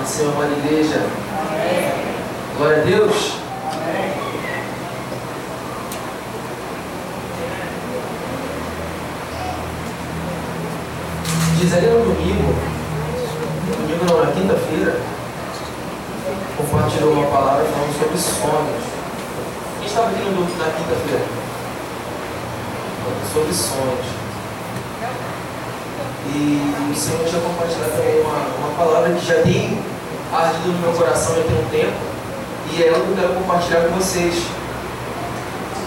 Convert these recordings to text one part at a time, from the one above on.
Pode ser uma igreja. Glória a Deus. Diz ali no domingo, domingo não, na quinta-feira, compartilhou uma palavra falando sobre sonhos. Quem estava aqui no domingo na quinta-feira? Sobre sonhos. E o Senhor tinha compartilhado também uma, uma palavra que já tem ardido no meu coração já tem um tempo, e é ela que eu quero compartilhar com vocês.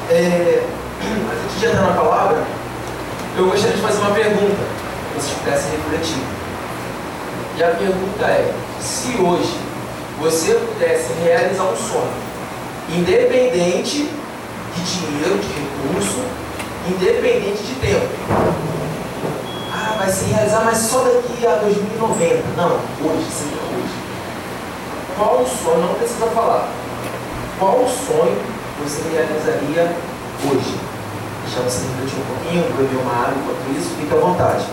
É, antes de entrar na palavra, eu gostaria de fazer uma pergunta vocês pudessem refletir. E a pergunta é: se hoje você pudesse realizar um sonho, independente de dinheiro, de recurso, independente de tempo. Ah, vai se realizar, mas só daqui a 2090. Não, hoje, sim. Qual o sonho, não precisa falar, qual o sonho você realizaria hoje? Deixa você refletir um pouquinho, beber uma água enquanto isso, fique à vontade.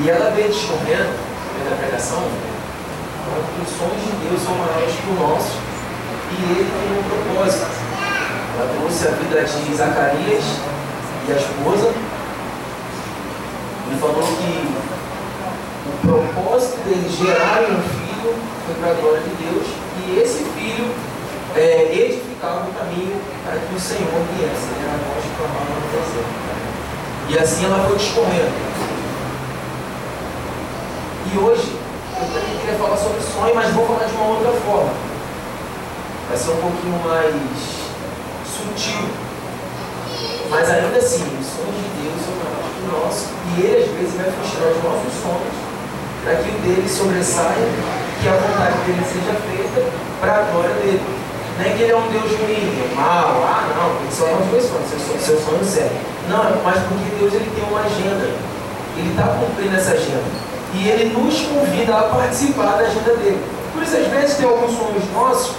E ela veio discorrendo, pela pregação, que os sonhos de Deus são maiores que o nosso e ele tem um propósito. Ela trouxe a vida de Zacarias e a esposa e falou que o propósito deles gerarem um filho foi para a glória de Deus e esse filho é, edificava o caminho para que o Senhor viesse. Era a voz que clamava no deserto. E assim ela foi discorrendo. E hoje, eu também queria falar sobre sonho, mas vou falar de uma outra forma. Vai ser um pouquinho mais sutil. Mas ainda assim, os sonhos de Deus são maiores que. E Ele às vezes vai frustrar os nossos sonhos para que o dele sobressaia, que a vontade dele seja feita para a glória dele. Não é que ele é um Deus ruim, é mau, ah não, que ser os meus sonhos, seu, seu sonho serve. Não, mas porque Deus ele tem uma agenda. Ele está cumprindo essa agenda. E ele nos convida a participar da agenda dele. Por isso, às vezes, tem alguns sonhos nossos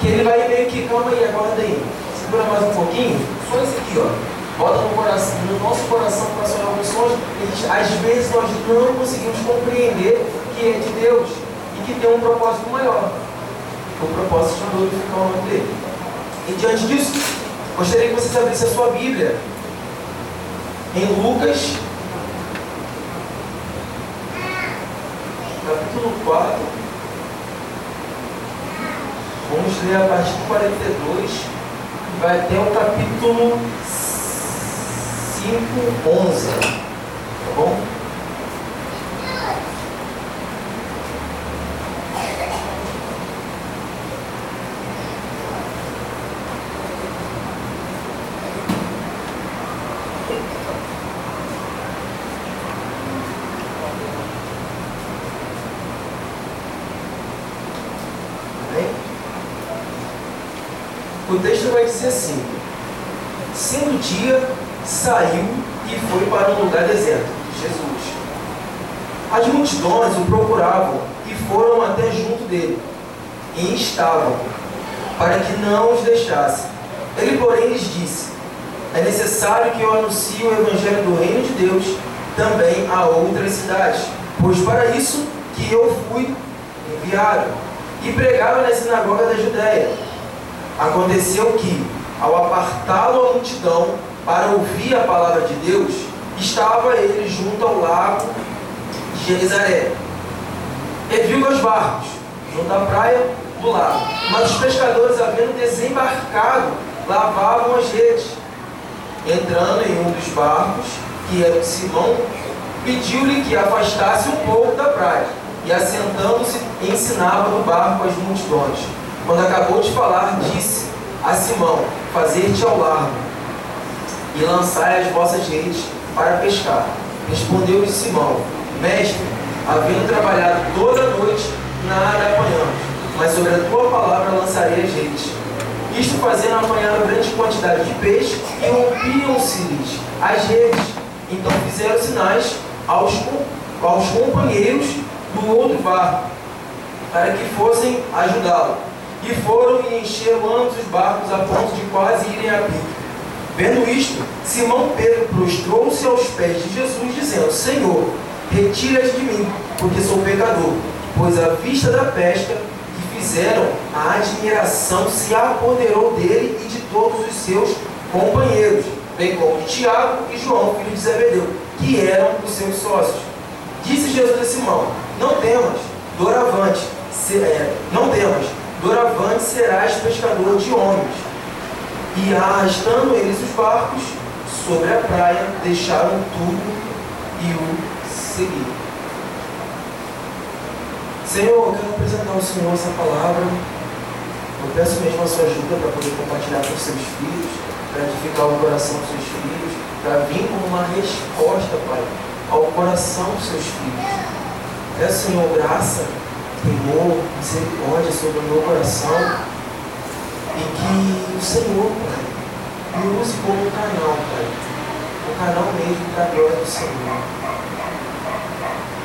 que ele vai meio que, calma aí, aguarda aí. Segura mais um pouquinho. Só esse aqui, ó. Bota no, coração, no nosso coração para sonhar alguns. Gente, às vezes nós não conseguimos compreender que é de Deus e que tem um propósito maior. O propósito de glorificar o nome dele. E diante disso, gostaria que você abrisse a sua Bíblia em Lucas capítulo 4. Vamos ler a partir do 42 e vai até o capítulo 5, 11. Tá bom? O texto vai dizer assim: Sendo dia, saiu e foi para um lugar deserto. Jesus. As multidões o procuravam e foram até junto dele e instavam para que não os deixasse. Ele, porém, lhes disse: É necessário que eu anuncie o evangelho do reino de Deus também a outras cidades, pois para isso que eu fui enviado. E pregava na sinagoga da Judéia Aconteceu que, ao apartá-lo a multidão para ouvir a palavra de Deus, estava ele junto ao lago de Genizaré. E viu dois barcos, junto à praia do lago. Mas os pescadores, havendo desembarcado, lavavam as redes. Entrando em um dos barcos, que era de Simão, pediu-lhe que afastasse um pouco da praia. E assentando-se, ensinava no barco as multidões. Quando acabou de falar, disse a Simão: Fazer-te ao largo e lançai as vossas redes para pescar. Respondeu-lhe Simão: Mestre, havendo trabalhado toda a noite, nada apanhamos, mas sobre a tua palavra lançarei as redes. Isto fazendo apanhar grande quantidade de peixe e rompiam-se-lhes as redes. Então fizeram sinais aos, aos companheiros do outro barco, para que fossem ajudá-lo. E foram e encheram ambos os barcos a ponto de quase irem a pique. Vendo isto, Simão Pedro prostrou-se aos pés de Jesus, dizendo: Senhor, retira-te de mim, porque sou pecador. Pois à vista da pesca que fizeram, a admiração se apoderou dele e de todos os seus companheiros, bem como de Tiago e João, filho de Zebedeu, que eram os seus sócios. Disse Jesus a Simão: Não temas, doravante, se, é, não temas, doravante serás pescador de homens. E arrastando eles os barcos sobre a praia, deixaram tudo e o seguiram. Senhor, eu quero apresentar ao Senhor essa palavra. Eu peço mesmo a sua ajuda para poder compartilhar com os seus filhos, para edificar o coração dos seus filhos, para vir como uma resposta, Pai, ao coração dos seus filhos. Peço, Senhor, graça, temor, misericórdia sobre o meu coração e que o Senhor, Pai, me use como um canal, Pai. Um canal mesmo para a glória do Senhor.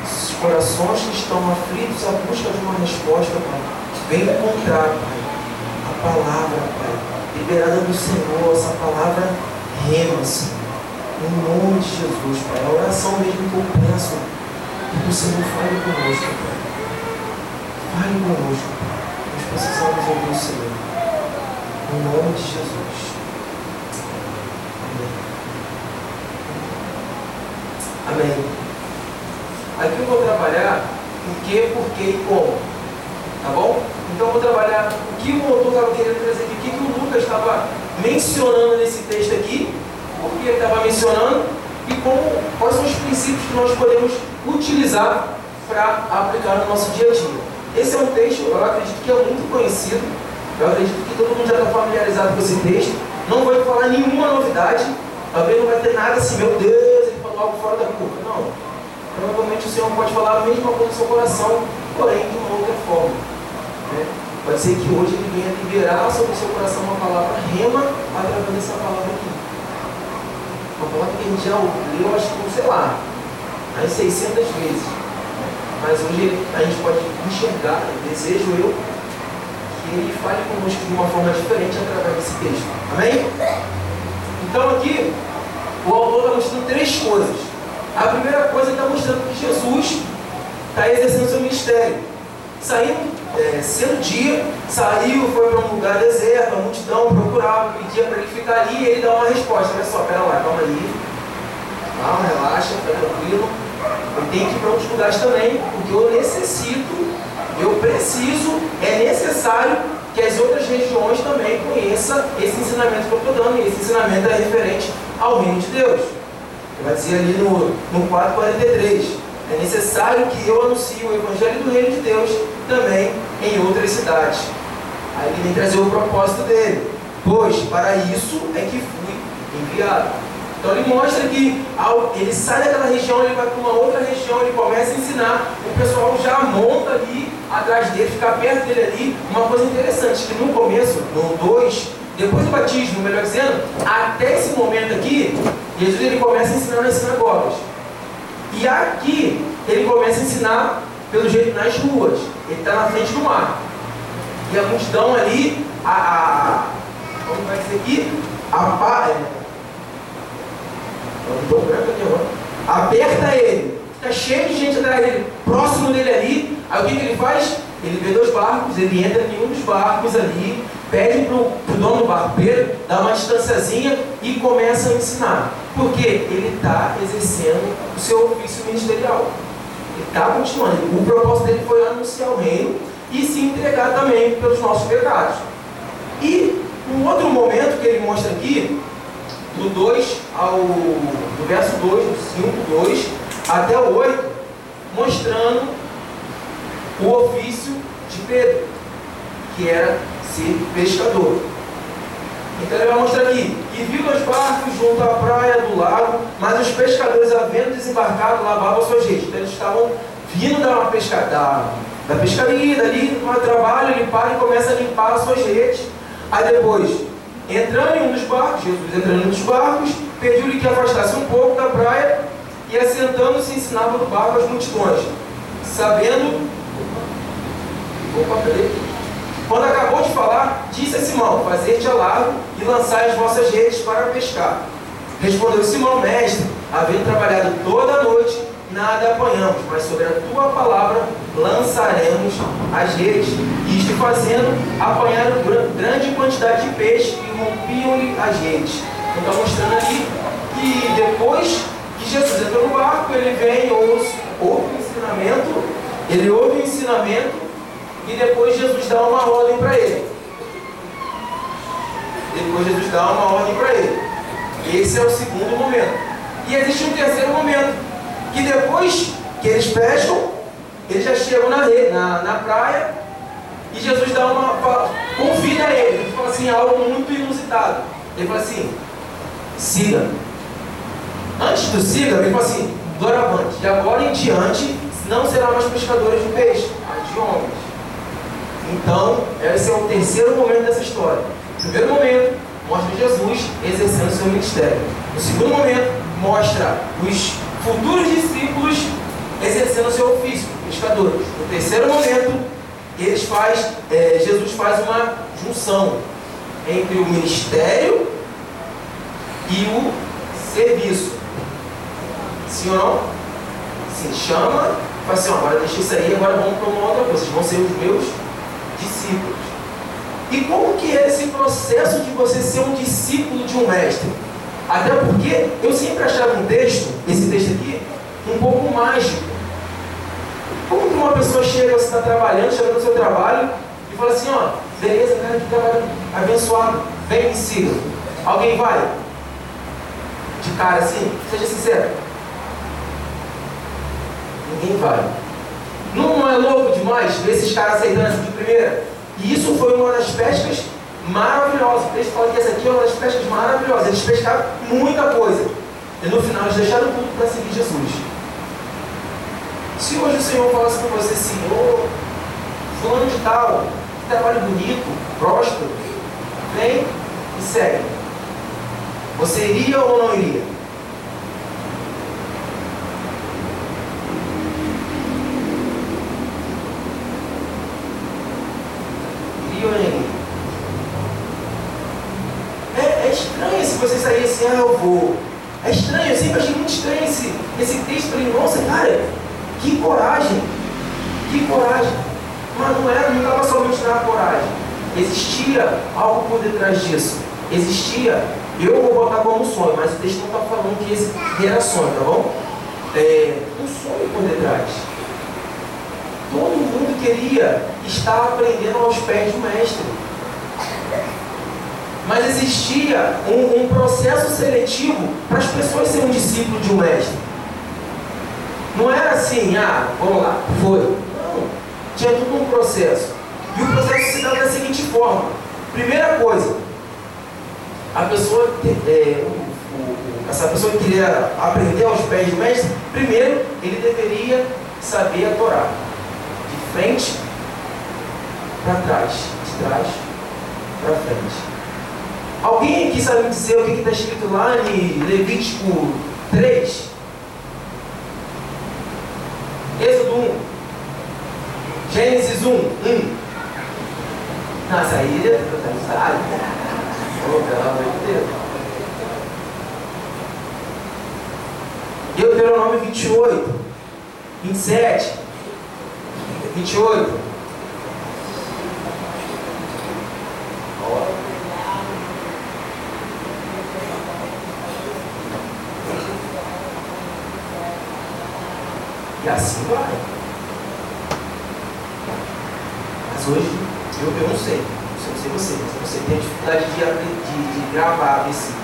Os corações que estão aflitos à busca de uma resposta, Pai, venham encontrar, Pai, a palavra, Pai, liberada do Senhor, essa palavra rema-se. Em nome de Jesus, Pai. A oração mesmo que eu peço, que o Senhor fale conosco, Pai. Fale conosco, Pai. Nós precisamos ouvir o Senhor. Em nome de Jesus. Amém. Amém. Aqui eu vou trabalhar o que, por que e como. Tá bom? Então eu vou trabalhar o que o autor estava querendo trazer aqui, o que, que o Lucas estava mencionando nesse texto aqui, por que ele estava mencionando e como, quais são os princípios que nós podemos utilizar para aplicar no nosso dia a dia. Esse é um texto, eu acredito que é muito conhecido, eu acredito que todo mundo já está familiarizado com esse texto. Não vou falar nenhuma novidade. Talvez não vai ter nada assim, meu Deus, ele falou algo fora da curva. Não. Provavelmente o Senhor pode falar a mesma coisa no seu coração, porém de uma outra forma. Né? Pode ser que hoje ele venha liberar sobre o seu coração uma palavra rema através dessa palavra aqui. Uma palavra que a gente já leu, acho que, sei lá, mais 600 vezes. Mas hoje a gente pode enxergar, desejo eu, ele fale conosco de uma forma diferente através desse texto. Amém? Então aqui, o autor está mostrando três coisas. A primeira coisa está mostrando que Jesus está exercendo seu ministério. Saindo, é, sendo dia, saiu, foi para um lugar deserto, a multidão procurava, pedia para ele ficar ali e ele dá uma resposta. Olha só, pera lá, calma aí. Calma, relaxa, fica tranquilo. Eu tenho que ir para outros lugares também, porque eu necessito eu preciso, é necessário que as outras regiões também conheçam esse ensinamento que eu estou dando, e esse ensinamento é referente ao reino de Deus. Ele vai dizer ali no, no 443, é necessário que eu anuncie o evangelho do reino de Deus também em outras cidades. Aí ele vem trazer o propósito dele, pois para isso é que fui enviado. Então ele mostra que ao, ele sai daquela região, ele vai para uma outra região, ele começa a ensinar, o pessoal já monta ali atrás dele, fica perto dele ali. Uma coisa interessante, que no começo, no 2, depois do batismo, melhor dizendo, até esse momento aqui, Jesus ele começa a ensinar nas sinagogas. E aqui ele começa a ensinar, pelo jeito, nas ruas. Ele está na frente do mar. E a multidão ali, a, a como vai ser aqui? A, é, Aperta ele. Está cheio de gente atrás dele, próximo dele ali. Aí o que, que ele faz? Ele vê dois barcos, ele entra em um dos barcos ali, pede para o dono do barco, Pedro, dá uma distanciazinha e começa a ensinar. Porque ele está exercendo o seu ofício ministerial. Ele está continuando. O propósito dele foi anunciar o reino e se entregar também pelos nossos pecados. E um outro momento que ele mostra aqui do 2 ao do verso 2, do 5, 2 até o 8, mostrando o ofício de Pedro, que era ser pescador. Então ele vai mostrar aqui e viu dois barcos junto à praia do lago, mas os pescadores, havendo desembarcado, lavavam suas redes. Então eles estavam vindo da, pesca, da, da pescaria, dali, no trabalho, para e começa a limpar as suas redes. Aí depois, entrando em um dos barcos, Jesus entrando em um dos barcos, pediu-lhe que afastasse um pouco da praia e assentando-se ensinava no barco as multidões, sabendo. Opa. Quando acabou de falar, disse a Simão: Fazer-te a largo e lançai as vossas redes para pescar. Respondeu Simão, mestre, havendo trabalhado toda a noite, nada apanhamos, mas sobre a tua palavra lançaremos as redes. Isto fazendo, apanharam grande quantidade de peixe e rompiam-lhe as redes. Então está mostrando ali que depois que Jesus entra no barco, ele vem, ouve, ouve o ensinamento, ele ouve o ensinamento e depois Jesus dá uma ordem para ele. Depois Jesus dá uma ordem para ele. Esse é o segundo momento. E existe um terceiro momento, que depois que eles pescam, eles já chegam na, na, na praia e Jesus dá uma. convida ele. Ele fala assim, algo muito inusitado. Ele fala assim, siga. Antes do siga, ele fala assim, doravante, de agora em diante não será mais pescadores de peixe, mas de homens. Então, esse é o terceiro momento dessa história. No primeiro momento, mostra Jesus exercendo seu ministério. No segundo momento, mostra os futuros discípulos exercendo seu ofício, pescadores. No terceiro momento, eles faz, é, Jesus faz uma junção entre o ministério e o serviço. Sim ou não? Chama, fala assim, agora deixa isso aí, agora vamos para uma outra coisa, vocês vão ser os meus discípulos. E como que é esse processo de você ser um discípulo de um mestre? Até porque eu sempre achava um texto, esse texto aqui, um pouco mágico. Como que uma pessoa chega, você está trabalhando, chega no seu trabalho e fala assim, ó, beleza, cara, que trabalho abençoado, vem me. Alguém vai? De cara assim? Seja sincero. Ninguém vai. Não é louco demais ver esses caras aceitando assim de primeira? E isso foi uma das pescas maravilhosas. O texto fala que essa aqui é uma das pescas maravilhosas. Eles pescaram muita coisa. E no final eles deixaram tudo para seguir Jesus. Se hoje o Senhor falasse com você ô, fulano de tal, trabalho bonito, próspero, vem e segue. Você iria ou não iria? É, é estranho se você sair assim, ah, eu vou. É estranho, eu sempre achei muito estranho esse, esse texto. Falei, nossa, cara, que coragem, que coragem. Mas não era, não estava somente na coragem. Existia algo por detrás disso. Existia, eu vou botar como sonho, mas o texto não está falando que esse era sonho, tá bom? É, um sonho por detrás. Todo mundo queria estar aprendendo aos pés do mestre. Mas existia um, um processo seletivo para as pessoas serem discípulo de um mestre. Não era assim, ah, vamos lá, foi. Não. Tinha tudo um processo. E o processo se dá da seguinte forma. Primeira coisa, a pessoa, é, essa pessoa que queria aprender aos pés do mestre, primeiro ele deveria saber a Torá frente para trás, de trás para frente. Alguém aqui sabe dizer o que está escrito lá em Levítico 3? Êxodo 1. Gênesis 1. 1. Nossa, aí não sabe. Oh, pelo amor de Deus. Deuteronômio 28, 27. 28. Assim vai. Mas hoje, eu, eu não sei. Não sei você, mas você tem dificuldade de, de, de gravar versículos.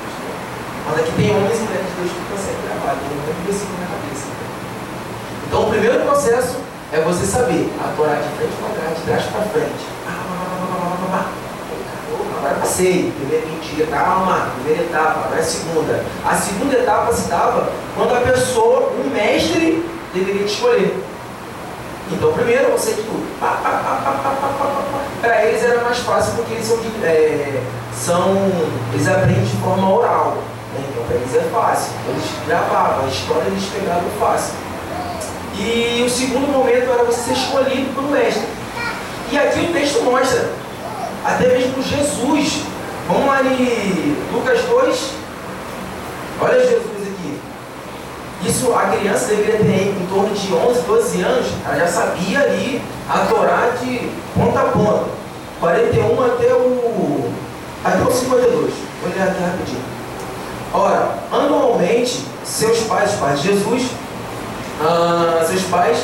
Mas aqui tem homens e mulheres de Deus que conseguem gravar, tem um monte versículo na cabeça. Então, o primeiro processo é você saber a Torá de frente para trás, de trás para frente. Agora passei, primeiro dia, calma, primeira etapa, não é a segunda. A segunda etapa se dava quando a pessoa, um mestre, deveria escolher. Então, primeiro você tudo. Para eles era mais fácil porque eles são, é, são eles aprendem de forma oral. Né? Então, para eles é fácil. Eles gravavam, a história eles pegavam fácil. E o segundo momento era você ser escolhido pelo mestre. E aqui o texto mostra, até mesmo Jesus. Vamos lá em Lucas 2. Olha Jesus isso a criança deveria ter em torno de 11, 12 anos, ela já sabia ali a Torá de ponta a ponta. 41 até o, até o 52. Vou ler aqui rapidinho. Ora, anualmente, seus pais, os pais de Jesus, ah, seus pais,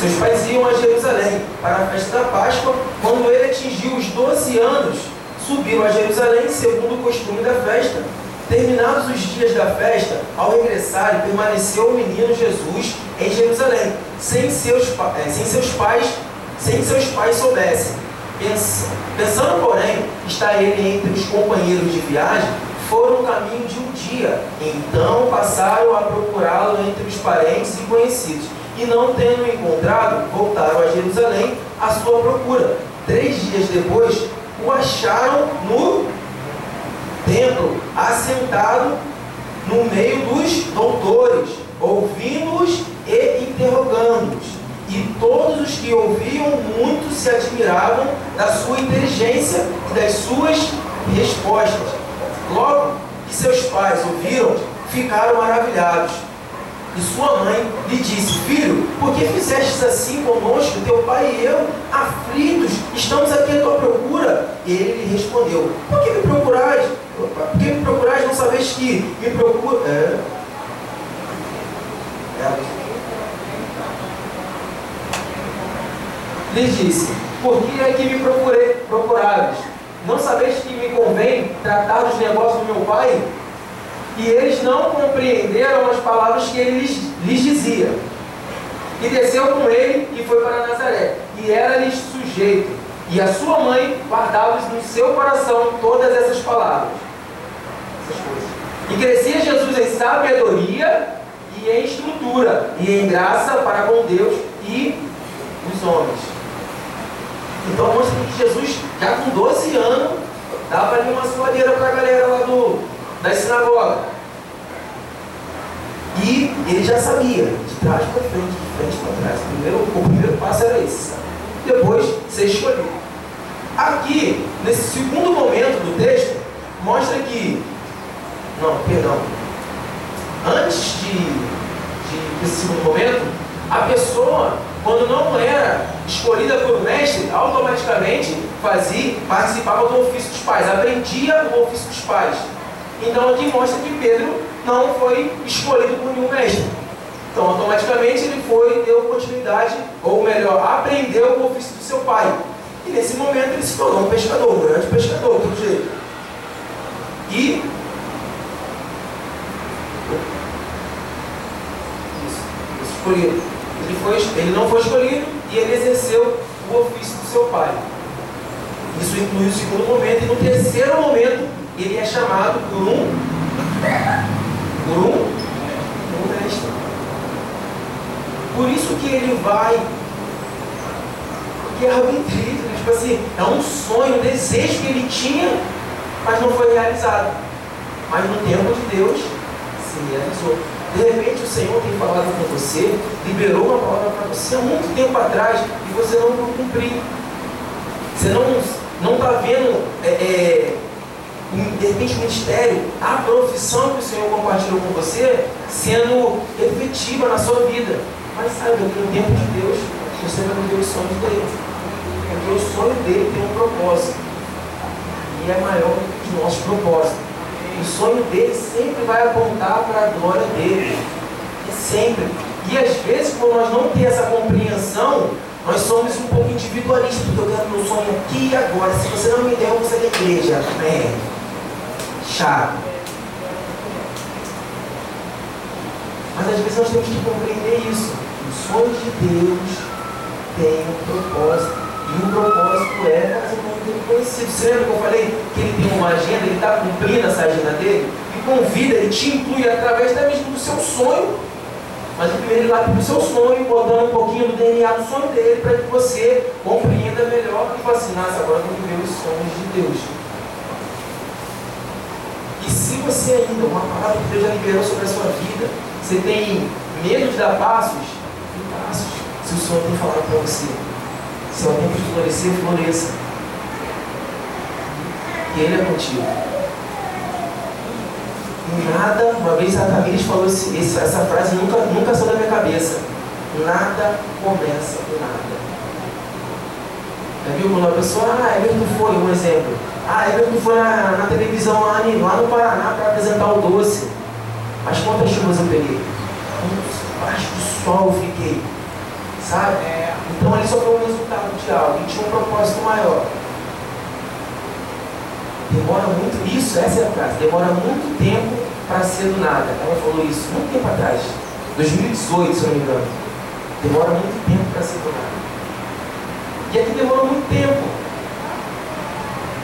seus pais iam a Jerusalém para a festa da Páscoa. Quando ele atingiu os 12 anos, subiram a Jerusalém, segundo o costume da festa Terminados os dias da festa, ao regressar, permaneceu o menino Jesus em Jerusalém, sem seus, eh, sem seus pais, sem seus pais soubessem. Pensando, porém, está ele entre os companheiros de viagem, foram no caminho de um dia. Então passaram a procurá-lo entre os parentes e conhecidos. E não tendo encontrado, voltaram a Jerusalém à sua procura. Três dias depois, o acharam no templo, assentado no meio dos doutores, ouvindo-os e interrogando-os. E todos os que ouviam muito se admiravam da sua inteligência e das suas respostas. Logo que seus pais ouviram, ficaram maravilhados. E sua mãe lhe disse: Filho, por que fizestes assim conosco, teu pai e eu, aflitos, estamos aqui à tua procura? E ele lhe respondeu: Por que me procurais? Por que me procurais não sabeis que me procura? É. é. Lhe disse: Por que é que me procurei, procuráveis? Não sabeis que me convém tratar dos negócios do meu pai? E eles não compreenderam as palavras que ele lhes, lhes dizia. E desceu com ele e foi para Nazaré. E era-lhes sujeito. E a sua mãe guardava no seu coração todas essas palavras. Essas coisas. E crescia Jesus em sabedoria e em estrutura, e em graça para com Deus e os homens. Então mostra que Jesus, já com 12 anos, dava ali uma suadeira para a galera lá do, da sinagoga. E ele já sabia, de trás para frente, de frente para trás. Primeiro, o primeiro passo era esse. Depois, ser escolhido. Aqui, nesse segundo momento do texto, mostra que. Não, perdão. Antes de, de, desse momento, a pessoa, quando não era escolhida por mestre, automaticamente fazia, participava do ofício dos pais, aprendia o ofício dos pais. Então aqui mostra que Pedro não foi escolhido por nenhum mestre. Então automaticamente ele foi, deu continuidade, ou melhor, aprendeu o ofício do seu pai. E nesse momento ele se tornou um pescador, um grande pescador, pelo jeito. E isso, escolhido. Ele, foi, ele não foi escolhido e ele exerceu o ofício do seu pai. Isso inclui o segundo momento. E no terceiro momento, ele é chamado por um por um, um mestre. Por isso que ele vai que é algo incrível, tipo assim, é um sonho, um desejo que ele tinha, mas não foi realizado. Mas no tempo de Deus se realizou. De repente o Senhor tem falado com você, liberou uma palavra para você há muito tempo atrás e você não cumpriu. Você não está vendo é, é, de repente o ministério, a profissão que o Senhor compartilhou com você, sendo efetiva na sua vida. Mas sabe, no tempo de Deus, você vai viver os sonhos dele. Porque o sonho dele tem um propósito. E é maior que o nosso propósito. O sonho dele sempre vai apontar para a glória dele. Sempre. E às vezes, por nós não ter essa compreensão, nós somos um pouco individualistas, porque eu quero meu sonho aqui e agora. Se você não me der, vou sair da igreja. É chato. Mas às vezes nós temos que compreender isso. Os sonhos de Deus têm um propósito. E o propósito é fazer o lembra que eu falei que ele tem uma agenda, ele está cumprindo essa agenda dele? E convida, ele te inclui através até mesmo do seu sonho. Mas primeiro ele lá para o seu sonho, botando um pouquinho do DNA do sonho dele, para que você compreenda melhor e fale assim, agora eu vou viver os sonhos de Deus. E se você ainda, uma palavra que Deus já liberou sobre a sua vida, você tem medo de dar passos, dê passos. Se o Senhor tem falado para você, se tempo de florescer, floresça. E Ele é contigo. Nada, uma vez a Tamires falou esse, essa frase, nunca, nunca saiu da minha cabeça. Nada começa com nada. Já viu quando a pessoa, ah, Everton foi, um exemplo. Ah, Everton foi na, na televisão lá, lá no Paraná para apresentar o doce. Mas quantas chuvas eu peguei? Baixo do sol eu fiquei. Sabe? É. Então ali só foi um resultado de algo. E tinha um propósito maior. Demora muito, isso, essa é a frase, demora muito tempo para ser do nada. Ela falou isso muito tempo atrás, 2018, se eu não me engano. Demora muito tempo para ser do nada. E aqui demorou muito tempo.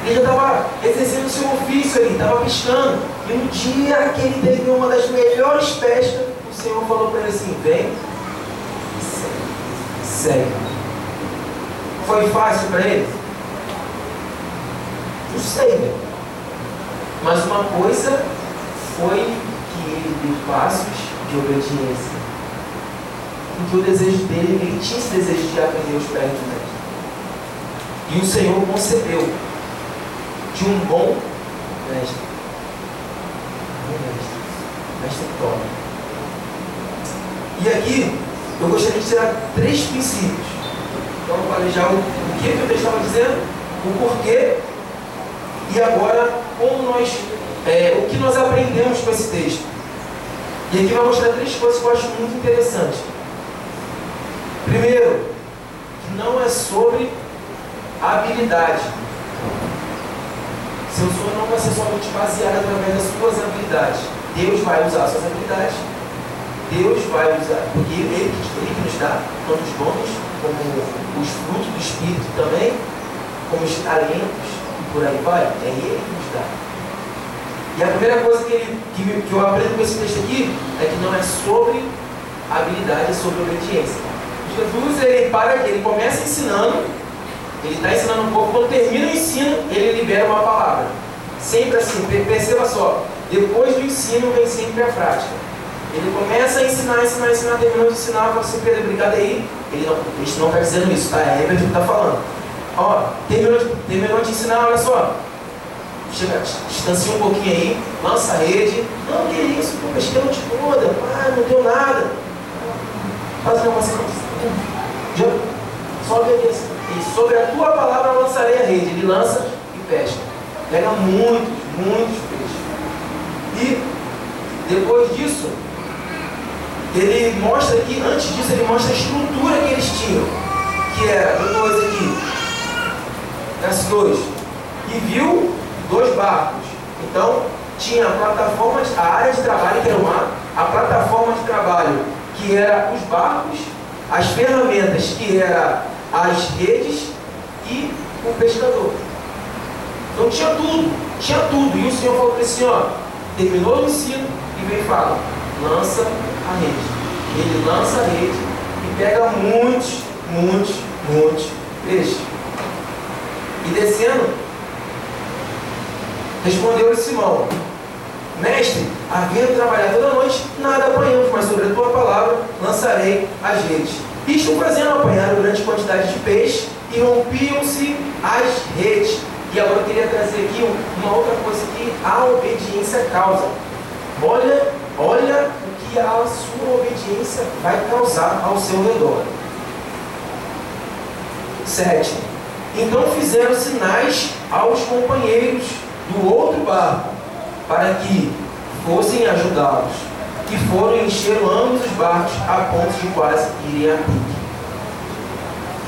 Ele já estava exercendo seu ofício ali, estava pescando. E no dia que ele teve uma das melhores pescas, o Senhor falou para ele assim: vem segue. Segue. Foi fácil para ele? Não sei? Mas uma coisa foi que ele deu passos de obediência. Porque o desejo dele, ele tinha esse desejo de aprender os pés do mestre. E o Senhor concebeu de um bom mestre. Bom mestre. Mestre top. E aqui, eu gostaria de tirar três princípios. Então, eu falei já o, o que eu estava dizendo, o porquê e agora como nós, é, o que nós aprendemos com esse texto. E aqui vai mostrar três coisas que eu acho muito interessantes. Primeiro, que não é sobre habilidade. Seu sonho não vai ser somente baseado através das suas habilidades. Deus vai usar suas habilidades. Deus vai usar, porque Ele, ele que nos dá tanto os dons, como os frutos do Espírito também, como os talentos, por aí vai, é Ele que nos dá. E a primeira coisa que, ele, que, que eu aprendo com esse texto aqui é que não é sobre habilidade, é sobre obediência. Jesus, ele para aqui, ele começa ensinando, ele está ensinando um pouco, quando termina o ensino, ele libera uma palavra. Sempre assim, perceba só, depois do ensino vem sempre a prática. Ele começa a ensinar, ensinar, ensinar, terminou de ensinar, fala assim, Pedro, obrigado aí. Ele não, não está dizendo isso, tá? É Herbert que está falando. Ó, terminou de, terminou de ensinar, olha só. Chega, distancia um pouquinho aí, lança a rede. Não, que isso, pô, pesquei a noite toda, ah, não deu nada. Faz um negócio ali assim. E sobre a tua palavra lançarei a rede. Ele lança e pesca. Pega muitos, muitos peixes. E depois disso, ele mostra aqui, antes disso, ele mostra a estrutura que eles tinham. Que era, depois aqui, verso 2. E viu dois barcos. Então, tinha a plataforma, a área de trabalho, que era uma, a plataforma de trabalho, que era os barcos, as ferramentas, que era as redes e o pescador. Então tinha tudo, tinha tudo. E o Senhor falou para assim, ó, terminou o ensino e vem e fala, lança a rede. Ele lança a rede e pega muitos, muitos, muitos peixes. E descendo, respondeu-lhe Simão: Mestre, havendo trabalhado toda noite, nada apanhamos, mas sobre a tua palavra lançarei as redes. Estou fazendo apanhar grande quantidade de peixe e rompiam-se as redes. E agora eu queria trazer aqui uma outra coisa que a obediência causa. Olha, olha o que a sua obediência vai causar ao seu redor. 7. Então fizeram sinais aos companheiros do outro barco, para que fossem ajudá-los, e foram encher ambos os barcos a ponto de quase irem a pique.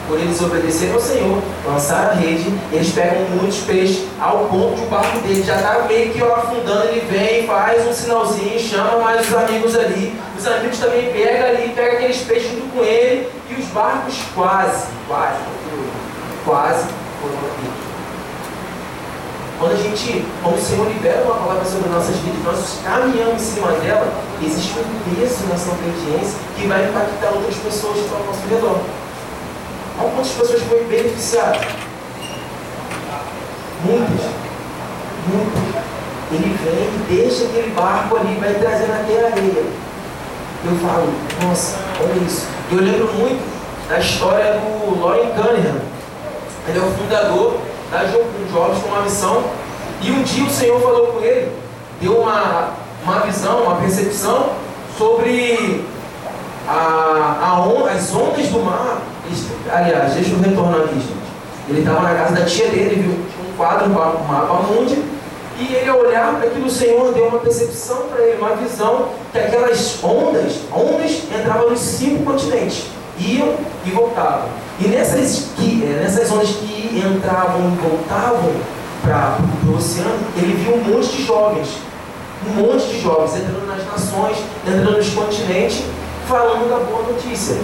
Por eles obedeceram ao Senhor, lançaram a rede, eles pegam muitos peixes, ao ponto de o barco dele já está meio que afundando, ele vem, faz um sinalzinho, chama mais os amigos ali, os amigos também pegam ali, pegam aqueles peixes junto com ele, e os barcos quase, quase, quase foram abatidos. Quando a gente, quando o Senhor libera uma palavra sobre nossas vidas, nós caminhamos em cima dela, existe um peso nessa obediência que vai impactar outras pessoas que estão ao nosso redor. Olha quantas pessoas foram beneficiadas. Muitas. Muitas. Ele vem e deixa aquele barco ali, vai trazendo até a areia. Eu falo, nossa, olha isso. Eu lembro muito da história do Lauren Cunningham. Ele é o fundador da Jovens com uma missão. E um dia o Senhor falou com ele, deu uma, uma visão, uma percepção sobre a, a on, as ondas do mar. Aliás, deixa eu retornar aqui, gente. Ele estava na casa da tia dele, viu? Um quadro, um mapa mundi. E ele, ao olhar para aquilo, o Senhor deu uma percepção para ele, uma visão, que aquelas ondas, ondas entravam nos cinco continentes, iam e voltavam. E nessas, que, é, nessas ondas que entravam e voltavam para o oceano, ele viu um monte de jovens, um monte de jovens entrando nas nações, entrando nos continentes, falando da boa notícia,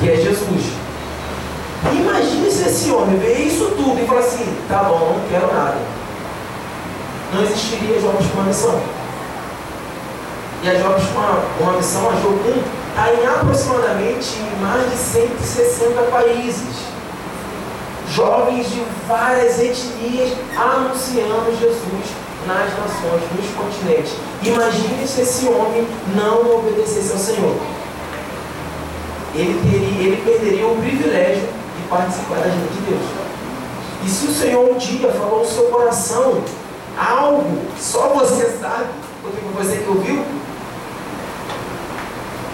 que é Jesus. Imagine se esse homem vê isso tudo e fala assim: tá bom, não quero nada. Não existiria jovens com uma missão. E a jovens com uma, uma missão, a Jogum, está em aproximadamente mais de 160 países. Jovens de várias etnias anunciando Jesus nas nações, nos continentes. Imagine se esse homem não obedecesse ao Senhor. Ele, teria, ele perderia o privilégio de participar da gente de Deus. E se o Senhor um dia falou no seu coração algo, só você sabe, porque foi você que ouviu,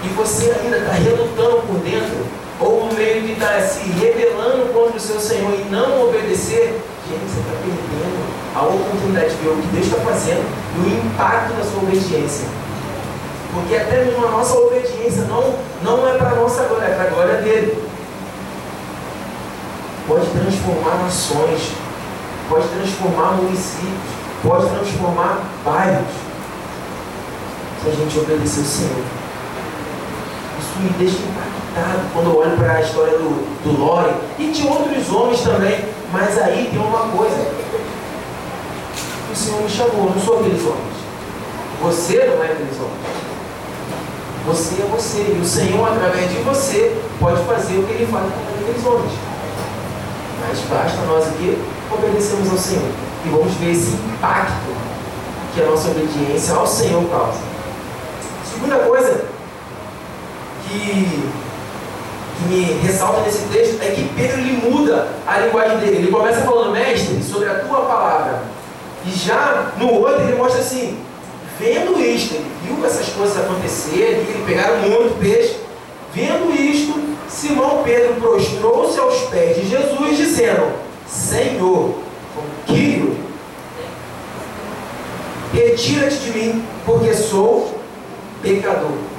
e você ainda está relutando por dentro, ou meio de estar tá se rebelando contra o seu Senhor e não obedecer, gente, você está perdendo a oportunidade de ver o que Deus está fazendo e o impacto da sua obediência. Porque até mesmo a nossa obediência não, não é para a nossa glória, é para a glória dele. Pode transformar nações, pode transformar municípios, pode transformar bairros. Se a gente obedecer o Senhor. Me deixa impactado quando eu olho para a história do, do Lore e de outros homens também. Mas aí tem uma coisa. O Senhor me chamou, não sou aqueles homens. Você não é aqueles homens. Você é você. E o Senhor, através de você, pode fazer o que Ele faz com aqueles homens. Mas basta nós aqui obedecermos ao Senhor. E vamos ver esse impacto que a nossa obediência ao Senhor causa. Segunda coisa que, que me ressalta nesse texto é que Pedro ele muda a linguagem dele. Ele começa falando, mestre, sobre a tua palavra. E já no outro ele mostra assim, vendo isto, ele viu essas coisas acontecerem, ele pegaram muito peixe. Vendo isto, Simão Pedro prostrou-se aos pés de Jesus, dizendo: Senhor, Quírio, retira-te de mim, porque sou pecador.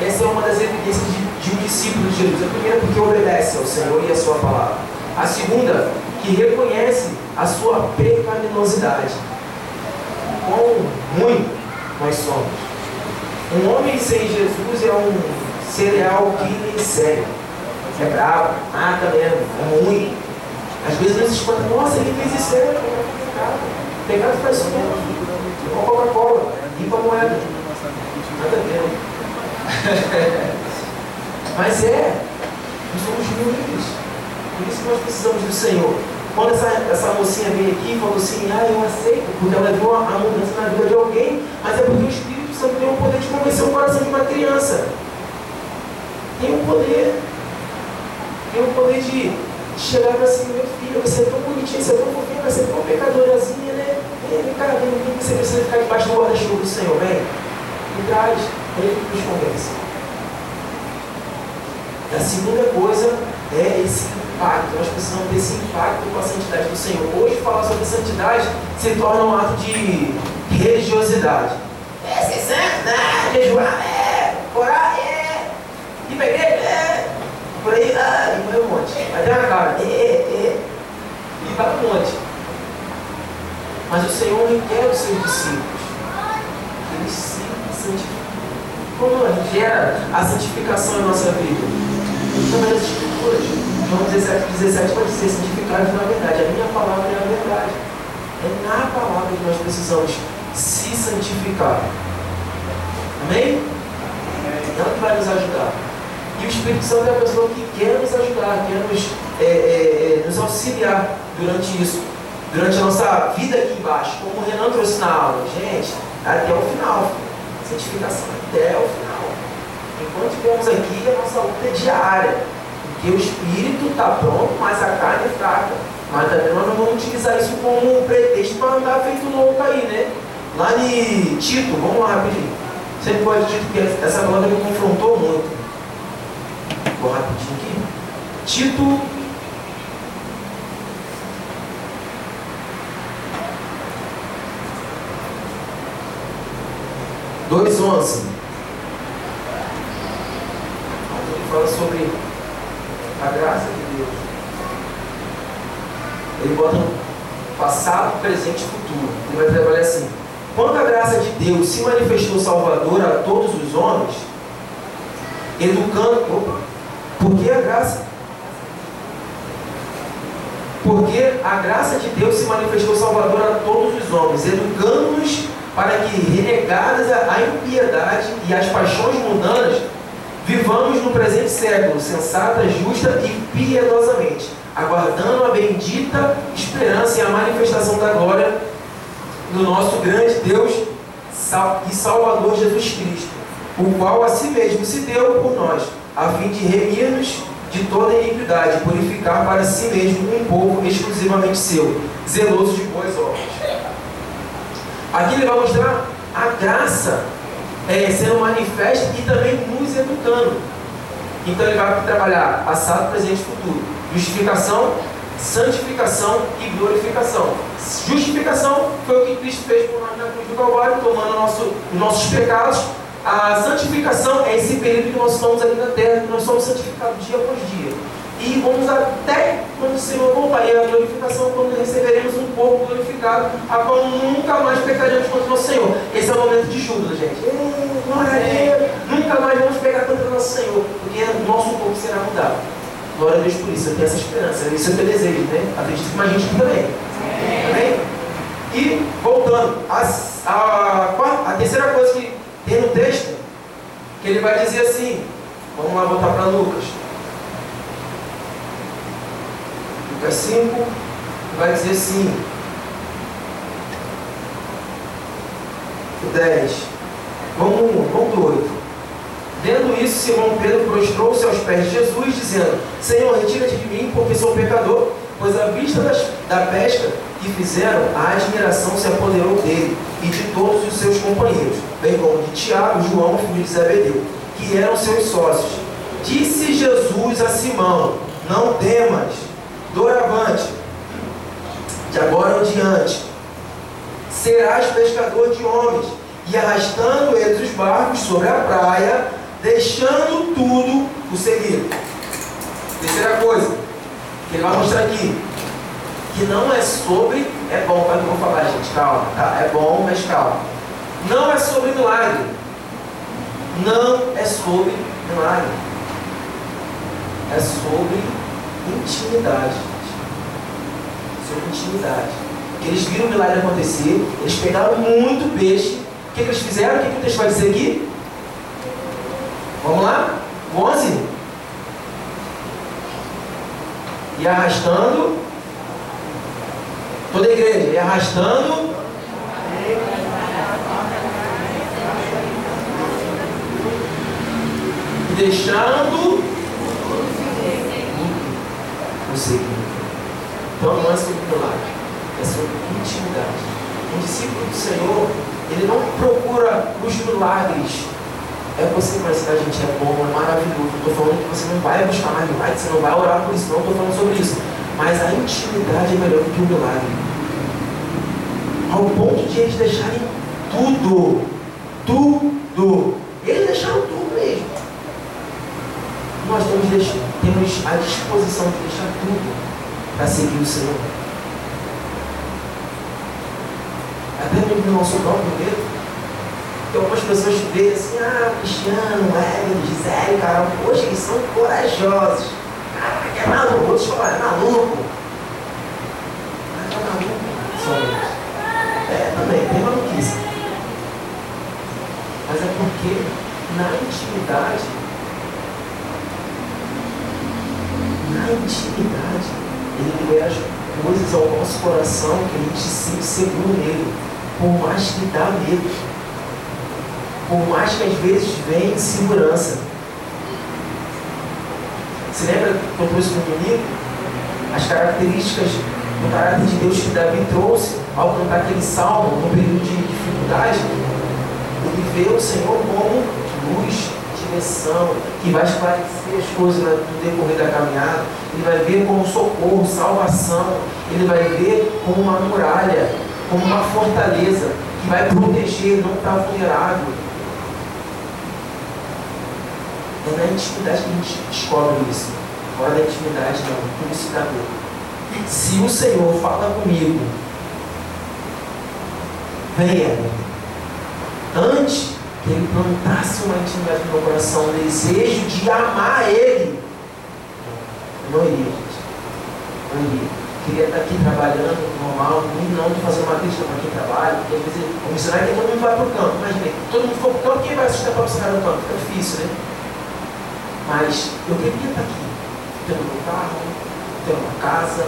Essa é uma das evidências de, de um discípulo de Jesus. A primeira, porque obedece ao Senhor e à Sua palavra. A segunda, que reconhece a sua pecaminosidade. Quão ruim nós somos. Um homem sem Jesus é um cereal que sério. É bravo, mata mesmo, é ruim. Às vezes nós espanta, nossa, ele fez isso, é pecado. Pecado faz isso mesmo. Igual Coca-Cola, limpa a moeda. Nada. Né? Mas é, nós somos ruins. Por isso que nós precisamos do Senhor. Quando essa, essa mocinha veio aqui e falou assim, ah, eu aceito, porque ela viu a, mudança na vida de alguém, mas é porque o Espírito Santo tem o poder de convencer o coração de uma criança. Tem o poder. Tem o poder de chegar para assim, meu filho, você é tão bonitinho, você é tão fofinho, você é tão pecadorazinha, né? Vem cá, vem, vem, você precisa ficar debaixo do guarda-chuva do Senhor, vem. Traz, ele nos convence. A segunda coisa é esse impacto. Nós precisamos desse impacto com a santidade do Senhor. Hoje falar sobre santidade se torna um ato de religiosidade. É ser santo, né? Jejuar, é. Orar, é. Ir para a igreja, é. Por aí, ah, e vai um monte. Vai ter uma cara, é, é. E vai um monte. Mas o Senhor requer os seus discípulos. Como gera a santificação em nossa vida? Através das escrituras. João 17, 17 vai dizer, santificados na verdade. A minha palavra é a verdade. É na palavra que nós precisamos se santificar. Amém? Não que vai nos ajudar. E o Espírito Santo é a pessoa que quer nos ajudar, quer nos, é, é, é nos auxiliar durante isso, durante a nossa vida aqui embaixo. Como o Renan trouxe na aula. Gente, até o final. Santificação até o final. Enquanto estivermos aqui, a nossa luta é diária. Porque o espírito está pronto, mas a carne é fraca. Mas também nós não vamos utilizar isso como pretexto para andar feito louco aí, né? Lá em Tito, vamos lá rapidinho. Você pode Tito, porque essa palavra me confrontou muito. Vou rapidinho aqui. Tito. Dois onze. Ele fala sobre a graça de Deus. Ele bota passado, presente e futuro. Ele vai trabalhar assim. Quando a graça de Deus se manifestou salvadora a todos os homens, educando. Opa, por que a graça? Porque a graça de Deus se manifestou salvadora a todos os homens, educando-nos para que, renegadas a impiedade e as paixões mundanas, vivamos no presente século, sensata, justa e piedosamente, aguardando a bendita esperança e a manifestação da glória do nosso grande Deus e Salvador Jesus Cristo, o qual a si mesmo se deu por nós a fim de remir-nos de toda iniquidade, purificar para si mesmo um povo exclusivamente seu, zeloso de boas obras. Aqui ele vai mostrar a graça é, sendo manifesta e também nos educando. Então ele vai trabalhar passado, presente e futuro. Justificação, santificação e glorificação. Justificação foi o que Cristo fez por nós na cruz do Calvário, tomando nosso, nossos pecados a santificação é esse período que nós estamos aqui na terra, que nós somos santificados dia após dia. E vamos até quando o Senhor. E a glorificação, quando receberemos um corpo glorificado, a qual nunca mais pecaremos contra o Senhor. Esse é o momento de júbilo, gente. glória a Deus. Nunca mais vamos pecar contra o nosso Senhor, porque o nosso corpo será mudado. Glória a Deus por isso. Eu tenho essa esperança. Isso é o que eu desejo, né? Acredito que mais gente também. Amém? E, voltando, a, a, a terceira coisa que tem no texto que ele vai dizer assim, vamos lá voltar para Lucas. Lucas 5, vai dizer assim, 10. Vamos, vamos do 8. Vendo isso, Simão Pedro prostrou-se aos pés de Jesus, dizendo: Senhor, retira-te de mim, porque sou pecador. Pois à vista das, da pesca que fizeram, a admiração se apoderou dele e de todos os seus companheiros, bem como de Tiago, João, filho de Zebedeu, que eram seus sócios. Disse Jesus a Simão: Não temas, doravante, de agora em diante, serás pescador de homens. E arrastando eles os barcos sobre a praia, deixando tudo, o seguir. Terceira coisa, que ele vai mostrar aqui, que não é sobre, é bom, mas não vou falar, gente, calma, tá? É bom, mas calma. Não é sobre milagre. Não é sobre milagre. É sobre intimidade. Sobre intimidade. Porque eles viram o milagre acontecer, eles pegaram muito peixe. O que, que eles fizeram? O que, que o texto vai dizer aqui? Vamos lá? 11. E arrastando Toda a igreja, e arrastando. E deixando o seguinte. Então não é sobre é intimidade. Um discípulo do Senhor, ele não procura os milagres. É você mas a gente, é bom, é maravilhoso. Estou falando que você não vai buscar mais milagres, você não vai orar por isso, não estou falando sobre isso. Mas a intimidade é melhor do que o milagre. Ao ponto de eles deixarem tudo. Tudo. Eles deixaram tudo mesmo. Nós temos, a disposição de deixar tudo para seguir o Senhor. Até mesmo no nosso próprio medo. Tem algumas pessoas veem assim, ah, Cristiano, Hélio, Gisele, Carol, poxa, eles são corajosos. Caraca, é maluco, outros falam, é maluco. Mas é maluco, somos. É, também, tem maluquice. Mas é porque na intimidade, intimidade, ele libera coisas ao nosso coração que a gente se sente seguro nele, por mais que dá medo, por mais que às vezes venha insegurança. Você lembra que eu trouxe no domingo? As características do caráter de Deus que Davi trouxe ao cantar aquele salmo no período de dificuldade? Ele vê o Senhor como luz, direção, que vai esclarecer as coisas no decorrer da caminhada. Ele vai ver como socorro, salvação. Ele vai ver como uma muralha, como uma fortaleza que vai proteger, não está vulnerável. É na intimidade que a gente descobre isso. Fora da intimidade, não. Por isso medo. Se o Senhor fala comigo, venha. Antes Ele plantasse uma intimidade no meu coração, um desejo de amar Ele, não iria, gente. Não iria. Queria estar aqui trabalhando normal, não de fazer uma crítica para quem trabalha, porque às vezes o missionário que todo mundo vai para o campo. Imagina, todo mundo for para o campo, quem vai sustentar para o no campo? Fica difícil, né? Mas eu queria estar aqui, tendo meu carro, tendo uma casa,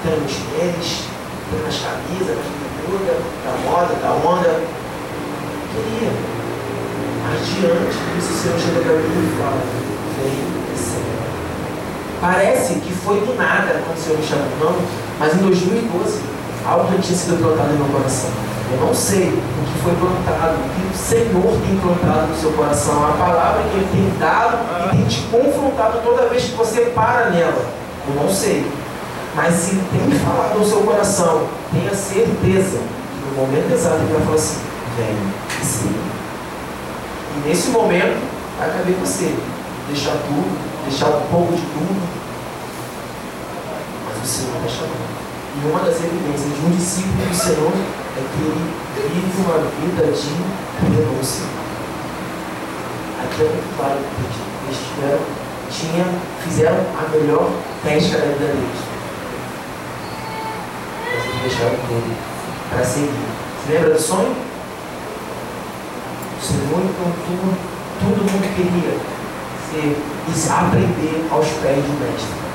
tendo meus tênis, tendo as camisas, as pinturas, da moda, da onda. Queria. Mas diante disso, o mim e fala, vem, Senhor. Parece que foi do nada quando o Senhor me chamou, não, mas em 2012, algo tinha sido plantado no meu coração. Eu não sei o que foi plantado, o que o Senhor tem plantado no seu coração, a palavra que Ele tem dado e tem te confrontado toda vez que você para nela. Eu não sei. Mas se tem falado no seu coração, tenha certeza que no momento exato Ele vai falar assim: vem, sim. E nesse momento, vai caber você deixar tudo, deixar um pouco de tudo, mas o Senhor está chamando. E uma das evidências de um discípulo do Senhor é que ele vive uma vida de renúncia. Aqui é muito claro que eles tiveram, tinha, fizeram a melhor pesca da vida deles. Mas eles deixaram tudo para seguir. Você lembra do sonho? Senhor encontrou todo mundo queria ser e aprender aos pés do mestre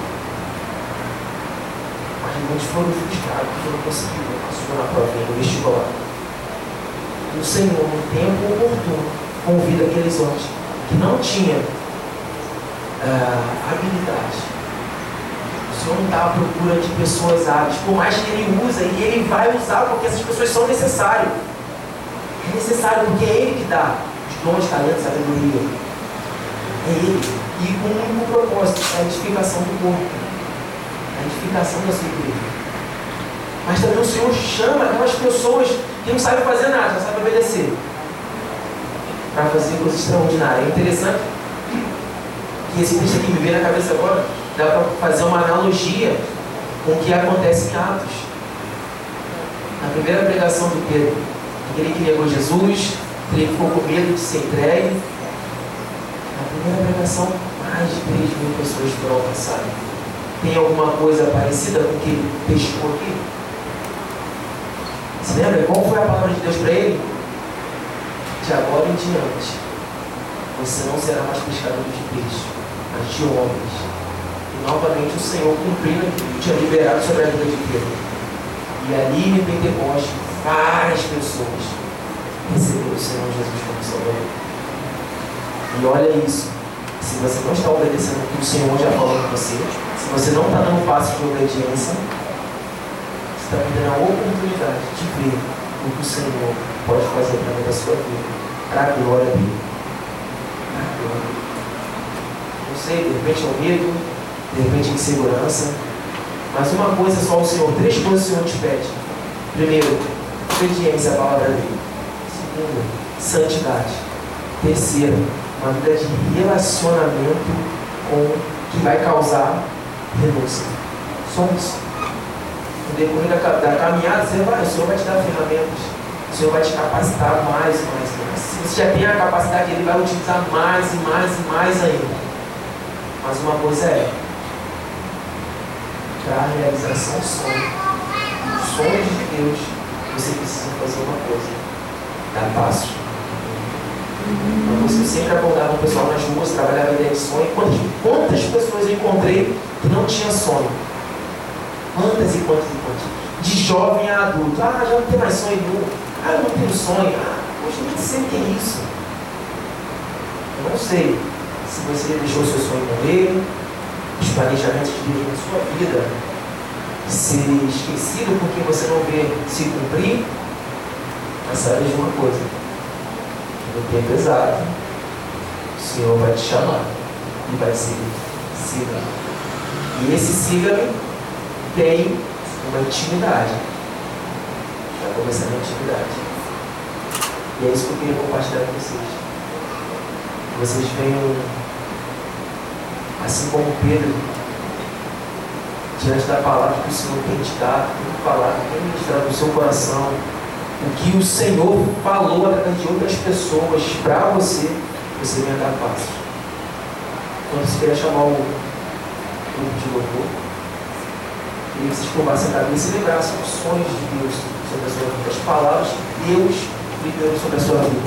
muitos foram frustrados porque não conseguiram passar na prova no vestibular. O Senhor, no tempo oportuno, convida aqueles homens que não tinham uh, habilidade. O Senhor não está à procura de pessoas hábeis, por mais que Ele usa, e Ele vai usar porque essas pessoas são necessárias. É necessário porque é Ele que dá os dons, talentos, sabedoria. É Ele. E com um único propósito, é a edificação do corpo a edificação da sua igreja. Mas também o Senhor chama aquelas pessoas que não sabem fazer nada, só sabem obedecer. Para fazer coisas extraordinárias. É interessante que esse texto aqui me veio na cabeça agora, dá para fazer uma analogia com o que acontece em Atos. Na primeira pregação do Pedro, aquele que negou Jesus, ele ficou com medo de ser entregue. Na primeira pregação, mais de 3 mil pessoas foram alcançadas. Tem alguma coisa parecida com o que ele pescou aqui? Se lembra? Qual foi a palavra de Deus para ele? De agora em diante, você não será mais pescador de peixe, mas de homens. E novamente o Senhor cumpriu aquilo que tinha liberado sobre a vida de Pedro. E ali em Pentecoste, várias pessoas receberam o Senhor Jesus como Salvador. E olha isso. Se você não está obedecendo o que o Senhor já falou com você, se você não está dando passo de obediência, você está perdendo a oportunidade de ver o que o Senhor pode fazer através da sua vida, para a glória dele. Para a Não sei, de repente é um medo, de repente é insegurança, mas uma coisa só o Senhor, três coisas o Senhor te pede. Primeiro, obediência à palavra dele. Segundo, santidade. Terceiro, uma vida de relacionamento com que vai causar renúncia. Isso. No decorrer da, da caminhada, você vai, o Senhor vai te dar ferramentas. O Senhor vai te capacitar mais e mais. Se você já tem a capacidade, Ele vai utilizar mais e mais e mais ainda. Mas uma coisa é, para a realização do sonho. Os sonhos de Deus, você precisa fazer uma coisa: dar passo. Então, você sempre abordava o pessoal nas ruas, trabalhava ideia de sonho. Quantas, quantas pessoas eu encontrei que não tinham sonho? Quantas e quantas e quantas? De jovem a adulto. Ah, já não tem mais sonho nenhum. Ah, eu não tenho sonho. Ah, hoje nem sei o que é isso. Eu não sei se você deixou seu sonho morrer, os planejamentos de Deus na sua vida ser esquecido porque você não vê se cumprir, mas sabe de uma coisa, no tempo exato, o Senhor vai te chamar e vai ser siga. E esse siga-me tem uma intimidade. Vai começar a intimidade. E é isso que eu queria compartilhar com vocês. Vocês venham, assim como Pedro, diante da palavra que o Senhor tem te dado, tem falado, tem ministrado no seu coração, o que o Senhor falou através de outras pessoas para você, você venha dar passo. Quando você queria chamar o grupo de louvor, e vocês curvassem a cabeça e lembrassem os sonhos de Deus sobre a sua vida, as palavras que Deus liberou sobre a sua vida.